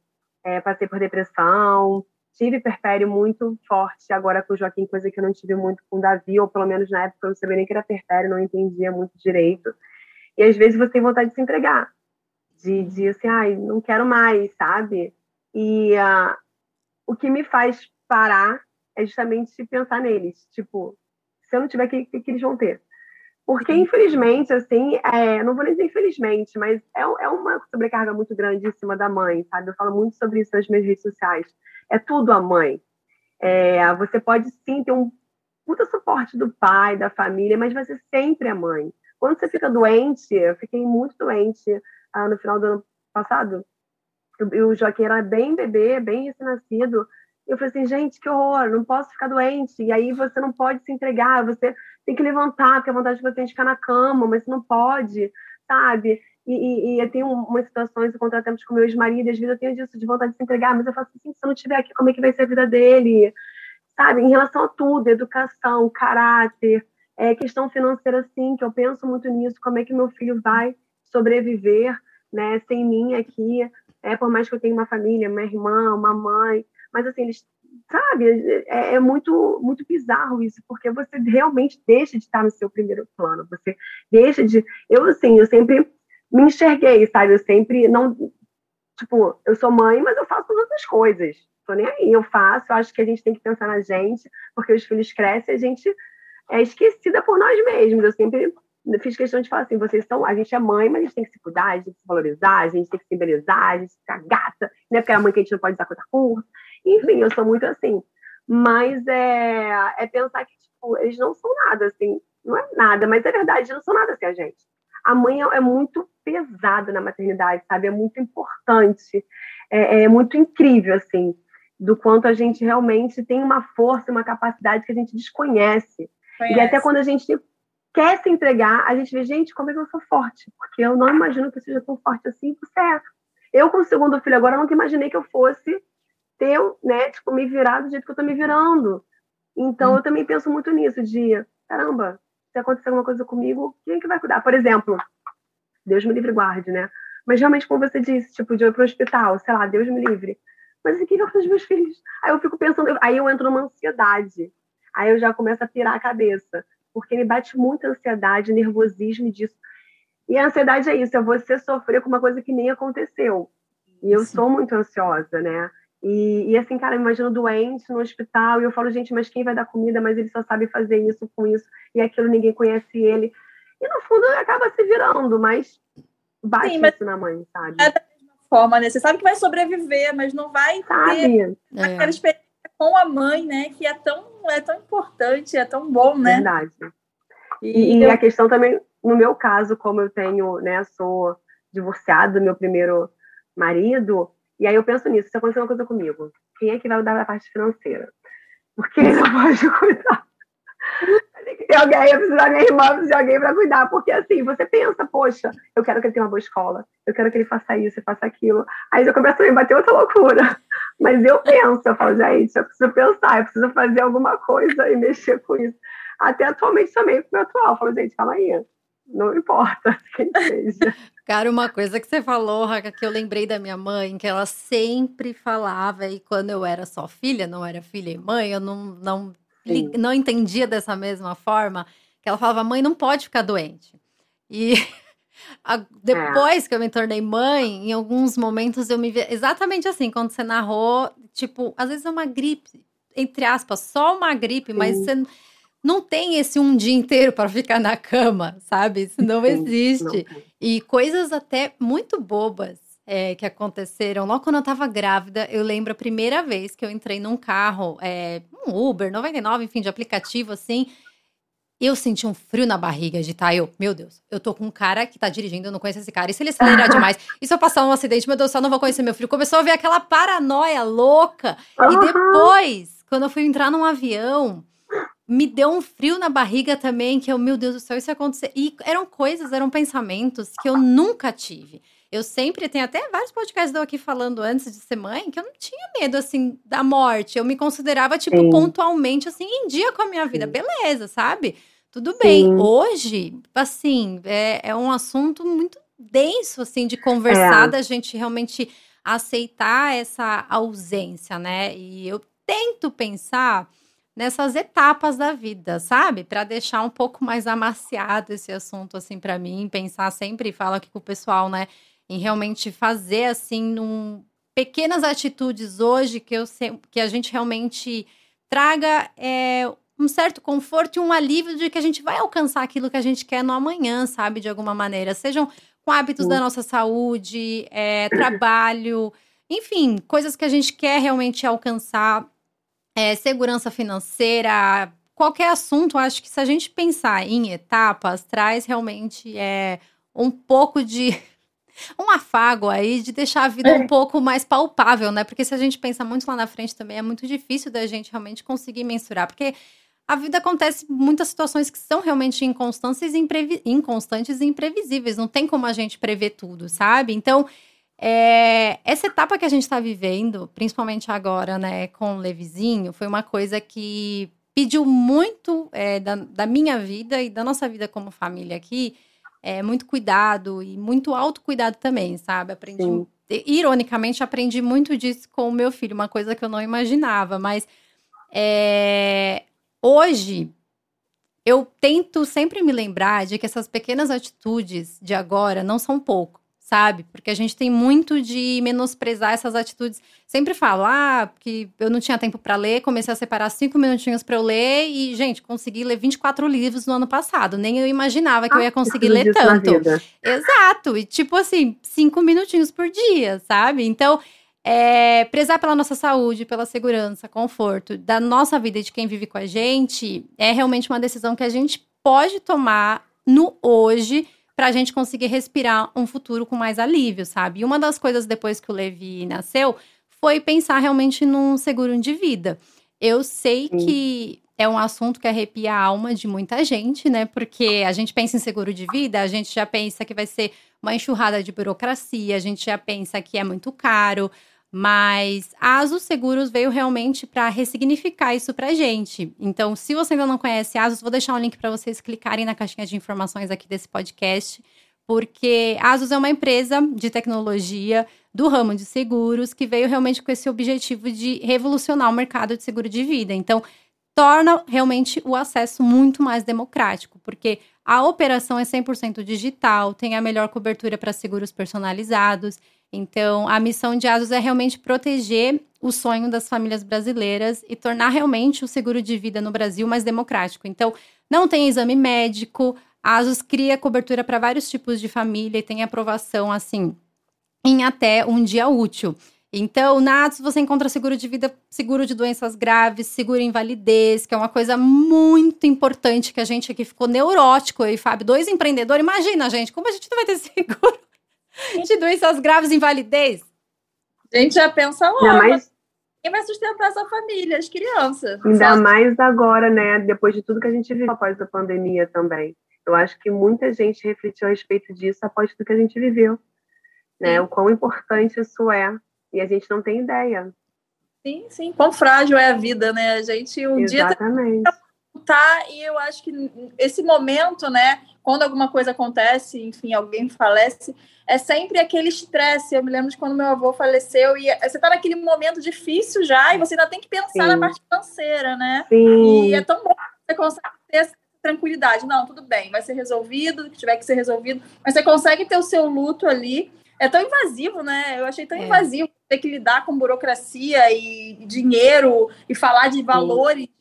B: É, passei por depressão, tive perpério muito forte agora com o Joaquim, coisa que eu não tive muito com o Davi, ou pelo menos na época eu não sabia nem que era perpério, não entendia muito direito. E às vezes você tem vontade de se entregar, de, de assim, ai, não quero mais, sabe? E uh, o que me faz parar é justamente pensar neles, tipo, se eu não tiver, o que, que, que eles vão ter? Porque, infelizmente, assim, é, não vou nem dizer infelizmente, mas é, é uma sobrecarga muito grande em cima da mãe, sabe? Eu falo muito sobre isso nas minhas redes sociais. É tudo a mãe. É, você pode sim ter um puta suporte do pai, da família, mas você sempre é mãe. Quando você fica doente, eu fiquei muito doente ah, no final do ano passado. E o Joaquim era bem bebê, bem recém-nascido. Eu falei assim, gente, que horror, não posso ficar doente. E aí você não pode se entregar, você tem que levantar, porque a vontade de você é ficar na cama, mas você não pode, sabe? E, e, e eu tenho umas situações, eu contratamos com meu ex-marido, às vezes eu tenho disso, de vontade de se entregar, mas eu faço assim, se eu não estiver aqui, como é que vai ser a vida dele? Sabe? Em relação a tudo, educação, caráter, é, questão financeira, sim, que eu penso muito nisso, como é que meu filho vai sobreviver né, sem mim aqui, é, por mais que eu tenha uma família, uma irmã, uma mãe, mas assim, eles, sabe, é, é, muito, muito bizarro isso, porque você realmente deixa de estar no seu primeiro plano, você deixa de, eu assim, eu sempre me enxerguei, sabe, eu sempre não, tipo, eu sou mãe, mas eu faço outras coisas, tô nem aí, eu faço, eu acho que a gente tem que pensar na gente, porque os filhos crescem, a gente é esquecida por nós mesmos, eu sempre fiz questão de falar assim, vocês são, a gente é mãe, mas a gente tem que se cuidar, a gente tem que se valorizar, a gente tem que se embelezar, a gente tem que ficar gata, né? Porque é a mãe que a gente não pode usar coisa curta. Enfim, eu sou muito assim. Mas é, é pensar que, tipo, eles não são nada, assim, não é nada, mas é verdade, eles não são nada assim a gente. A mãe é, é muito pesada na maternidade, sabe? É muito importante, é, é muito incrível, assim, do quanto a gente realmente tem uma força, uma capacidade que a gente desconhece. Conhece. E até quando a gente quer se entregar, a gente vê, gente, como é que eu sou forte? Porque eu não imagino que eu seja tão forte assim, você é. Eu, com o segundo filho agora, nunca imaginei que eu fosse ter, né, tipo, me virar do jeito que eu tô me virando. Então, hum. eu também penso muito nisso, de, caramba, se acontecer alguma coisa comigo, quem é que vai cuidar? Por exemplo, Deus me livre guarde, né? Mas realmente, como você disse, tipo, de eu ir pro hospital, sei lá, Deus me livre. Mas o que eu faço os meus filhos? Aí eu fico pensando, aí eu entro numa ansiedade. Aí eu já começo a pirar a cabeça porque me bate muita ansiedade, nervosismo disso. E a ansiedade é isso, é você sofrer com uma coisa que nem aconteceu. E eu Sim. sou muito ansiosa, né? E, e, assim, cara, eu imagino doente no hospital, e eu falo, gente, mas quem vai dar comida? Mas ele só sabe fazer isso com isso, e aquilo ninguém conhece ele. E no fundo acaba se virando, mas bate Sim, mas isso na mãe, sabe?
C: É da mesma forma, né? Você sabe que vai sobreviver, mas não vai sabe? ter é. aquela experiência com a mãe, né? Que é tão, é tão importante, é tão bom, né?
B: Verdade. E, e eu... a questão também, no meu caso, como eu tenho, né, sou divorciada do meu primeiro marido, e aí eu penso nisso, se acontecer uma coisa comigo, quem é que vai dar a parte financeira? Porque ele não pode cuidar. Tem alguém, eu preciso da minha irmã, eu preciso de alguém para cuidar, porque assim, você pensa, poxa, eu quero que ele tenha uma boa escola, eu quero que ele faça isso, faça aquilo. Aí já começa a me bater outra loucura. Mas eu penso, eu falo, gente, eu preciso pensar, eu preciso fazer alguma coisa e mexer com isso. Até atualmente também, com o meu atual, eu falo, gente, calma aí, não importa quem seja.
A: Cara, uma coisa que você falou, Raca, que eu lembrei da minha mãe, que ela sempre falava, e quando eu era só filha, não era filha e mãe, eu não, não, não entendia dessa mesma forma, que ela falava, mãe, não pode ficar doente. E A, depois é. que eu me tornei mãe, em alguns momentos eu me vi exatamente assim, quando você narrou, tipo, às vezes é uma gripe, entre aspas, só uma gripe, Sim. mas você não tem esse um dia inteiro para ficar na cama, sabe? Isso não Sim, existe. Não e coisas até muito bobas é, que aconteceram. Logo quando eu tava grávida, eu lembro a primeira vez que eu entrei num carro, é, um Uber, 99, enfim, de aplicativo assim eu senti um frio na barriga de tá, eu, meu Deus, eu tô com um cara que tá dirigindo, eu não conheço esse cara. E se ele acelerar demais? E se eu passar um acidente, meu Deus, só não vou conhecer meu filho. Começou a ver aquela paranoia louca. E depois, quando eu fui entrar num avião, me deu um frio na barriga também, que eu, meu Deus do céu, isso ia acontecer. E eram coisas, eram pensamentos que eu nunca tive. Eu sempre tenho até vários podcasts eu aqui falando antes de ser mãe, que eu não tinha medo, assim, da morte. Eu me considerava, tipo, Sim. pontualmente, assim, em dia com a minha vida. Sim. Beleza, sabe? Tudo bem. Sim. Hoje, assim, é, é um assunto muito denso, assim, de conversar, é. da gente realmente aceitar essa ausência, né? E eu tento pensar nessas etapas da vida, sabe? Para deixar um pouco mais amaciado esse assunto, assim, para mim. Pensar sempre, falo aqui com o pessoal, né? em realmente fazer assim num pequenas atitudes hoje que eu que a gente realmente traga é, um certo conforto e um alívio de que a gente vai alcançar aquilo que a gente quer no amanhã, sabe, de alguma maneira, sejam com hábitos da nossa saúde, é, trabalho, enfim, coisas que a gente quer realmente alcançar, é, segurança financeira, qualquer assunto, acho que se a gente pensar em etapas, traz realmente é, um pouco de um afago aí de deixar a vida é. um pouco mais palpável, né? Porque se a gente pensa muito lá na frente também, é muito difícil da gente realmente conseguir mensurar. Porque a vida acontece muitas situações que são realmente inconstantes imprevi inconstantes e imprevisíveis. Não tem como a gente prever tudo, sabe? Então, é, essa etapa que a gente está vivendo, principalmente agora, né, com o Levizinho, foi uma coisa que pediu muito é, da, da minha vida e da nossa vida como família aqui é, muito cuidado e muito autocuidado também, sabe? Aprendi, Sim. ironicamente, aprendi muito disso com o meu filho, uma coisa que eu não imaginava, mas é, hoje eu tento sempre me lembrar de que essas pequenas atitudes de agora não são pouco sabe? Porque a gente tem muito de menosprezar essas atitudes. Sempre falar ah, que eu não tinha tempo para ler, comecei a separar cinco minutinhos para eu ler e, gente, consegui ler 24 livros no ano passado. Nem eu imaginava que ah, eu ia conseguir ler tanto. Exato. E, tipo assim, cinco minutinhos por dia, sabe? Então. É, prezar pela nossa saúde, pela segurança, conforto da nossa vida e de quem vive com a gente é realmente uma decisão que a gente pode tomar no hoje para a gente conseguir respirar um futuro com mais alívio, sabe? E uma das coisas depois que o Levi nasceu foi pensar realmente num seguro de vida. Eu sei Sim. que é um assunto que arrepia a alma de muita gente, né? Porque a gente pensa em seguro de vida, a gente já pensa que vai ser uma enxurrada de burocracia, a gente já pensa que é muito caro, mas a Asus Seguros veio realmente para ressignificar isso para gente. Então, se você ainda não conhece a Asus, vou deixar um link para vocês clicarem na caixinha de informações aqui desse podcast, porque a Asus é uma empresa de tecnologia do ramo de seguros que veio realmente com esse objetivo de revolucionar o mercado de seguro de vida. Então, torna realmente o acesso muito mais democrático, porque a operação é 100% digital, tem a melhor cobertura para seguros personalizados então, a missão de ASUS é realmente proteger o sonho das famílias brasileiras e tornar realmente o seguro de vida no Brasil mais democrático. Então, não tem exame médico, a ASUS cria cobertura para vários tipos de família e tem aprovação, assim, em até um dia útil. Então, na ASUS você encontra seguro de vida, seguro de doenças graves, seguro invalidez, que é uma coisa muito importante que a gente aqui ficou neurótico, eu e Fábio, dois empreendedores. Imagina, gente, como a gente não vai ter seguro de doenças graves, invalidez.
C: A gente já pensa logo. Mais... Quem vai sustentar essa família, as crianças?
B: Ainda Só... mais agora, né? Depois de tudo que a gente viu após a pandemia também. Eu acho que muita gente refletiu a respeito disso após tudo que a gente viveu. Né? O quão importante isso é. E a gente não tem ideia.
C: Sim, sim. Quão frágil é a vida, né? A gente um
B: Exatamente. dia
C: tá e eu acho que esse momento, né, quando alguma coisa acontece, enfim, alguém falece, é sempre aquele estresse. Eu me lembro de quando meu avô faleceu e você está naquele momento difícil já e você ainda tem que pensar Sim. na parte financeira, né?
B: Sim.
C: E é tão bom que você consegue ter essa tranquilidade. Não, tudo bem, vai ser resolvido, o que tiver que ser resolvido, mas você consegue ter o seu luto ali. É tão invasivo, né? Eu achei tão é. invasivo ter que lidar com burocracia e dinheiro e falar de valores Sim.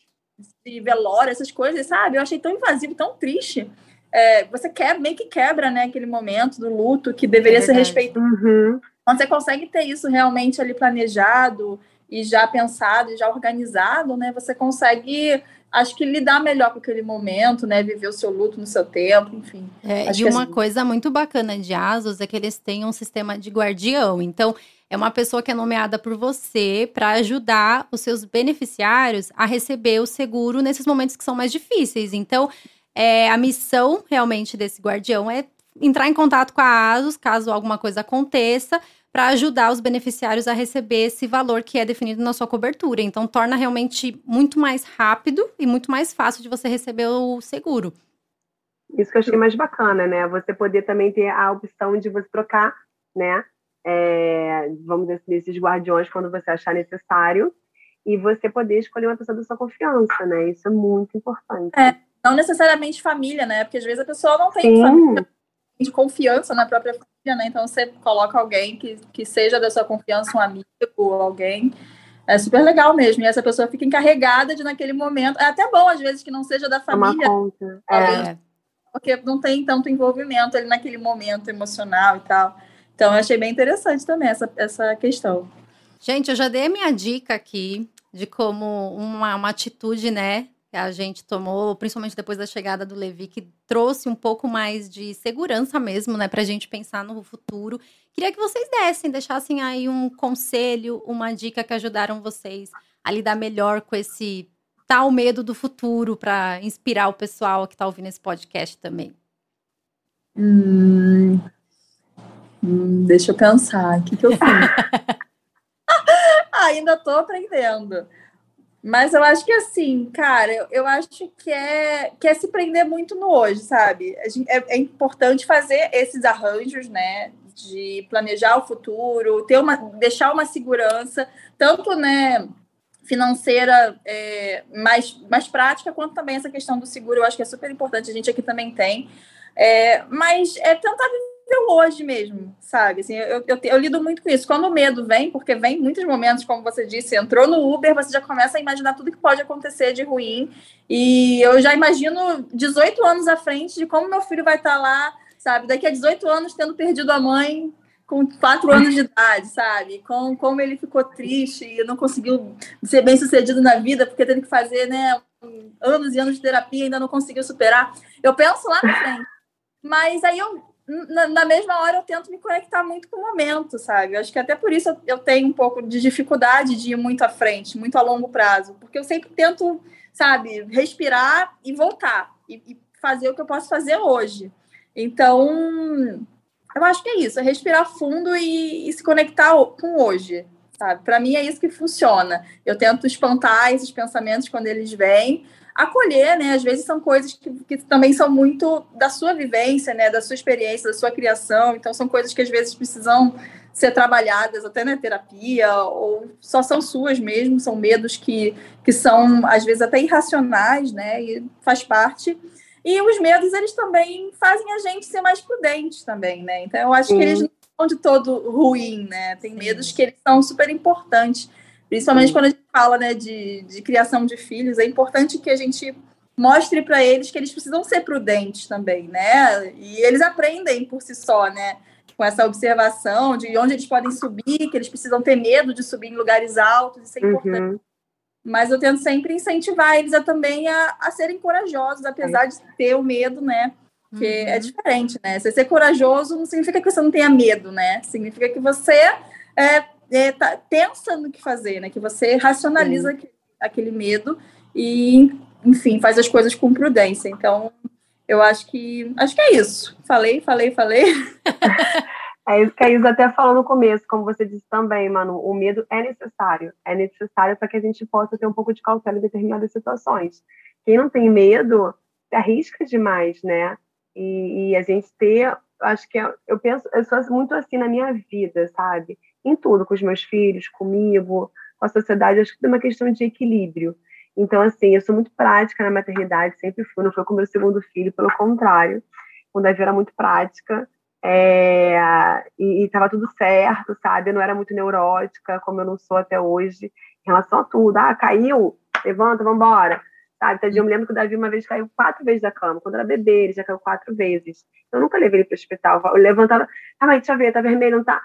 C: De velório, essas coisas, sabe? Eu achei tão invasivo, tão triste é, você quer, meio que quebra, né, aquele momento do luto que deveria é ser respeitado.
B: Uhum.
C: Quando você consegue ter isso realmente ali planejado e já pensado e já organizado, né, você consegue acho que lidar melhor com aquele momento, né? Viver o seu luto no seu tempo, enfim.
A: É, e uma assim... coisa muito bacana de Asos é que eles têm um sistema de guardião. Então, é uma pessoa que é nomeada por você para ajudar os seus beneficiários a receber o seguro nesses momentos que são mais difíceis. Então, é, a missão realmente desse guardião é entrar em contato com a ASUS caso alguma coisa aconteça, para ajudar os beneficiários a receber esse valor que é definido na sua cobertura. Então, torna realmente muito mais rápido e muito mais fácil de você receber o seguro.
B: Isso que eu achei mais bacana, né? Você poder também ter a opção de você trocar, né? É, vamos dizer, esses guardiões quando você achar necessário e você poder escolher uma pessoa da sua confiança, né? Isso é muito importante.
C: É, não necessariamente família, né? Porque às vezes a pessoa não tem família de confiança na própria família, né? Então você coloca alguém que, que seja da sua confiança, um amigo ou alguém. É super legal mesmo. E essa pessoa fica encarregada de, naquele momento. É até bom, às vezes, que não seja da família.
B: Conta. É.
C: Porque não tem tanto envolvimento ali naquele momento emocional e tal. Então, eu achei bem interessante também essa, essa questão.
A: Gente, eu já dei a minha dica aqui de como uma, uma atitude, né, a gente tomou, principalmente depois da chegada do Levi, que trouxe um pouco mais de segurança mesmo, né, para a gente pensar no futuro. Queria que vocês dessem, deixassem aí um conselho, uma dica que ajudaram vocês a lidar melhor com esse tal medo do futuro, para inspirar o pessoal que está ouvindo esse podcast também.
C: Hum, hum, deixa eu pensar, o que, que eu fiz? Ainda estou aprendendo. Mas eu acho que assim, cara, eu, eu acho que é, que é se prender muito no hoje, sabe? É, é importante fazer esses arranjos, né? De planejar o futuro, ter uma, deixar uma segurança, tanto né, financeira é, mais, mais prática, quanto também essa questão do seguro, eu acho que é super importante, a gente aqui também tem. É, mas é tentar viver hoje mesmo, sabe? Assim, eu, eu, eu, lido muito com isso. Quando o medo vem, porque vem muitos momentos, como você disse, entrou no Uber, você já começa a imaginar tudo que pode acontecer de ruim. E eu já imagino 18 anos à frente de como meu filho vai estar lá, sabe? Daqui a 18 anos tendo perdido a mãe com quatro anos de idade, sabe? Com como ele ficou triste e não conseguiu ser bem sucedido na vida porque teve que fazer, né, anos e anos de terapia e ainda não conseguiu superar. Eu penso lá na frente. Mas aí eu, na, na, mesma hora, eu tento me conectar muito com o momento, sabe? Eu acho que até por isso eu, tenho um pouco de dificuldade de ir muito à frente, muito a longo prazo, porque eu sempre tento, sabe, respirar e voltar e, e fazer o que eu posso fazer hoje. Então, eu acho que é isso, é respirar fundo e, e se conectar com hoje, sabe? Para mim é isso que funciona. Eu tento espantar esses pensamentos quando eles vêm, acolher, né? Às vezes são coisas que, que também são muito da sua vivência, né? Da sua experiência, da sua criação. Então são coisas que às vezes precisam ser trabalhadas até na terapia ou só são suas mesmo, são medos que, que são às vezes até irracionais, né? E faz parte. E os medos eles também fazem a gente ser mais prudente também, né? Então eu acho que eles não são de todo ruim, né? Tem medos que eles são super importantes Principalmente quando a gente fala né, de, de criação de filhos, é importante que a gente mostre para eles que eles precisam ser prudentes também, né? E eles aprendem por si só, né? Com essa observação de onde eles podem subir, que eles precisam ter medo de subir em lugares altos, isso é uhum. importante. Uhum. Mas eu tento sempre incentivar eles a também a, a serem corajosos, apesar é. de ter o medo, né? Que é uhum. é diferente, né? Você ser corajoso não significa que você não tenha medo, né? Significa que você é, é, tá, pensa no que fazer, né? Que você racionaliza aquele, aquele medo e, enfim, faz as coisas com prudência. Então, eu acho que acho que é isso. Falei, falei, falei.
B: É isso que a Isa até falou no começo, como você disse também, Manu, o medo é necessário. É necessário para que a gente possa ter um pouco de cautela em determinadas situações. Quem não tem medo, arrisca demais, né? E, e a gente ter, acho que é, eu penso, eu sou muito assim na minha vida, sabe? Em tudo, com os meus filhos, comigo, com a sociedade. Acho que é uma questão de equilíbrio. Então, assim, eu sou muito prática na maternidade, sempre fui, não foi com meu segundo filho, pelo contrário. O Davi era muito prática é, e estava tudo certo, sabe? Eu não era muito neurótica, como eu não sou até hoje, em relação a tudo. Ah, caiu? Levanta, vamos embora. Sabe? Eu me lembro que o Davi uma vez caiu quatro vezes da cama. Quando era bebê, ele já caiu quatro vezes. Eu nunca levei ele para o hospital. Eu levantava, ah, mas deixa eu ver, tá vermelho, não tá?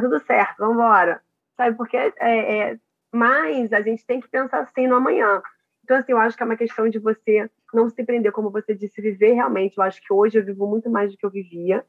B: Tá tudo certo, vamos embora. Sabe, porque é, é, mas a gente tem que pensar assim no amanhã. Então, assim, eu acho que é uma questão de você não se prender, como você disse, viver realmente. Eu acho que hoje eu vivo muito mais do que eu vivia.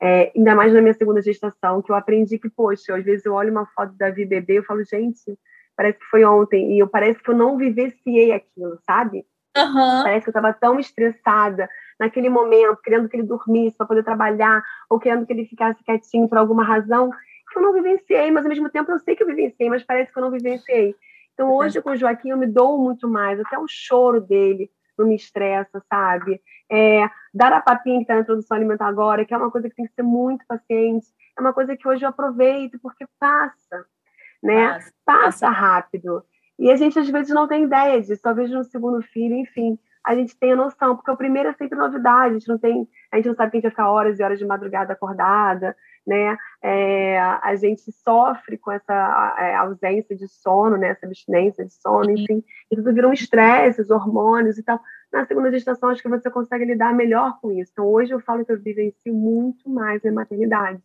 B: É, ainda mais na minha segunda gestação, que eu aprendi que, poxa, às vezes eu olho uma foto da Vi bebê eu falo, gente, parece que foi ontem, e eu parece que eu não vivenciei aquilo, sabe?
C: Uhum.
B: Parece que eu estava tão estressada naquele momento, querendo que ele dormisse para poder trabalhar, ou querendo que ele ficasse quietinho por alguma razão, que eu não vivenciei, mas ao mesmo tempo eu sei que eu vivenciei, mas parece que eu não vivenciei. Então hoje com o Joaquim eu me dou muito mais, até o choro dele não me estressa, sabe? É, dar a papinha que está na introdução alimentar agora, que é uma coisa que tem que ser muito paciente, é uma coisa que hoje eu aproveito porque passa, né? Passa, passa rápido. E a gente às vezes não tem ideia disso, talvez no segundo filho, enfim, a gente tenha noção, porque o primeiro é sempre novidade, a gente não tem, a gente não sabe que a gente vai ficar horas e horas de madrugada acordada, né? É, a gente sofre com essa ausência de sono, né? Essa abstinência de sono, enfim, e tudo vira um estresse, os hormônios e tal. Na segunda gestação, acho que você consegue lidar melhor com isso. Então, hoje eu falo que eu vivencio muito mais na maternidade.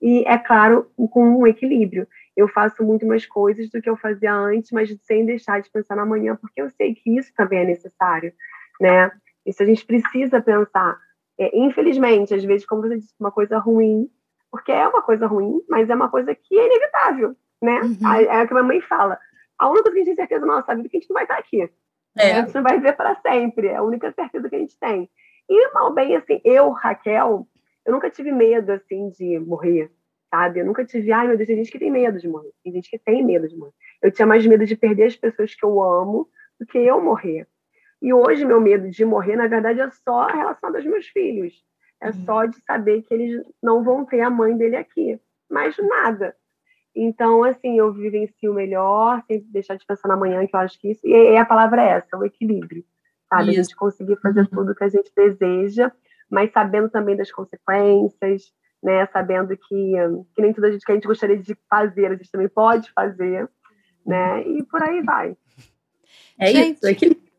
B: E, é claro, com um equilíbrio. Eu faço muito mais coisas do que eu fazia antes, mas sem deixar de pensar na manhã, porque eu sei que isso também é necessário, né? Isso a gente precisa pensar. É, infelizmente, às vezes, como você disse, uma coisa ruim porque é uma coisa ruim, mas é uma coisa que é inevitável, né? Uhum. É o que a minha mãe fala. A única coisa que a gente tem certeza na nossa vida é que a gente não vai estar aqui. É. A gente não vai viver para sempre. É a única certeza que a gente tem. E, mal bem, assim, eu, Raquel, eu nunca tive medo, assim, de morrer, sabe? Eu nunca tive, ai, meu Deus, tem gente que tem medo de morrer. Tem gente que tem medo de morrer. Eu tinha mais medo de perder as pessoas que eu amo do que eu morrer. E hoje, meu medo de morrer, na verdade, é só relacionado aos meus filhos. É uhum. só de saber que eles não vão ter a mãe dele aqui. Mais nada. Então, assim, eu vivencio melhor, sem deixar de pensar na manhã, que eu acho que isso. E a palavra é essa, o equilíbrio. Sabe? Isso. A gente conseguir fazer uhum. tudo que a gente deseja, mas sabendo também das consequências, né? Sabendo que, que nem tudo a gente, que a gente gostaria de fazer, a gente também pode fazer, né? E por aí vai.
C: É gente, isso, é que...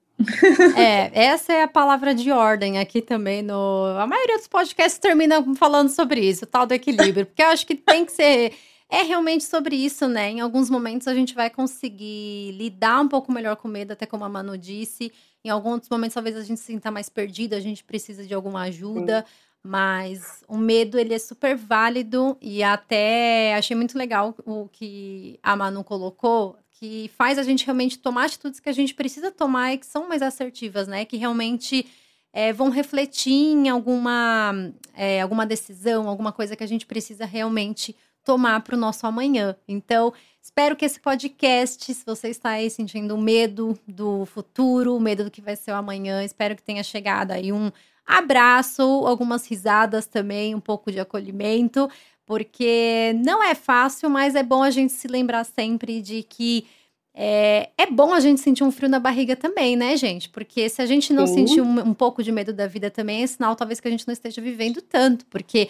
A: é, essa é a palavra de ordem aqui também no. A maioria dos podcasts termina falando sobre isso, o tal do equilíbrio, porque eu acho que tem que ser. É realmente sobre isso, né? Em alguns momentos a gente vai conseguir lidar um pouco melhor com medo, até como a Manu disse. Em alguns momentos, talvez a gente se sinta mais perdido, a gente precisa de alguma ajuda. Sim. Mas o medo, ele é super válido e até achei muito legal o que a Manu colocou, que faz a gente realmente tomar atitudes que a gente precisa tomar e que são mais assertivas, né? Que realmente é, vão refletir em alguma, é, alguma decisão, alguma coisa que a gente precisa realmente tomar para o nosso amanhã. Então, espero que esse podcast, se você está aí sentindo medo do futuro, medo do que vai ser o amanhã, espero que tenha chegado aí um abraço, algumas risadas também, um pouco de acolhimento, porque não é fácil, mas é bom a gente se lembrar sempre de que é, é bom a gente sentir um frio na barriga também, né, gente? Porque se a gente não Sim. sentir um, um, pouco de medo da vida também, é sinal talvez que a gente não esteja vivendo tanto. Porque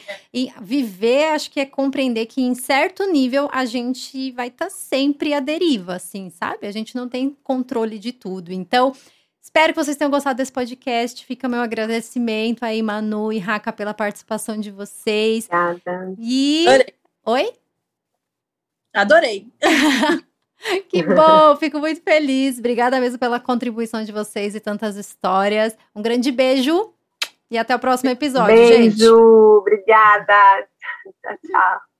A: viver, acho que é compreender que em certo nível a gente vai estar tá sempre à deriva, assim, sabe? A gente não tem controle de tudo. Então, Espero que vocês tenham gostado desse podcast. Fica meu agradecimento aí, Manu e Raca, pela participação de vocês.
B: Obrigada.
A: E.
C: Adorei.
A: Oi?
C: Adorei.
A: que bom, fico muito feliz. Obrigada mesmo pela contribuição de vocês e tantas histórias. Um grande beijo e até o próximo episódio,
B: beijo,
A: gente.
B: Beijo, obrigada. Tchau, tchau.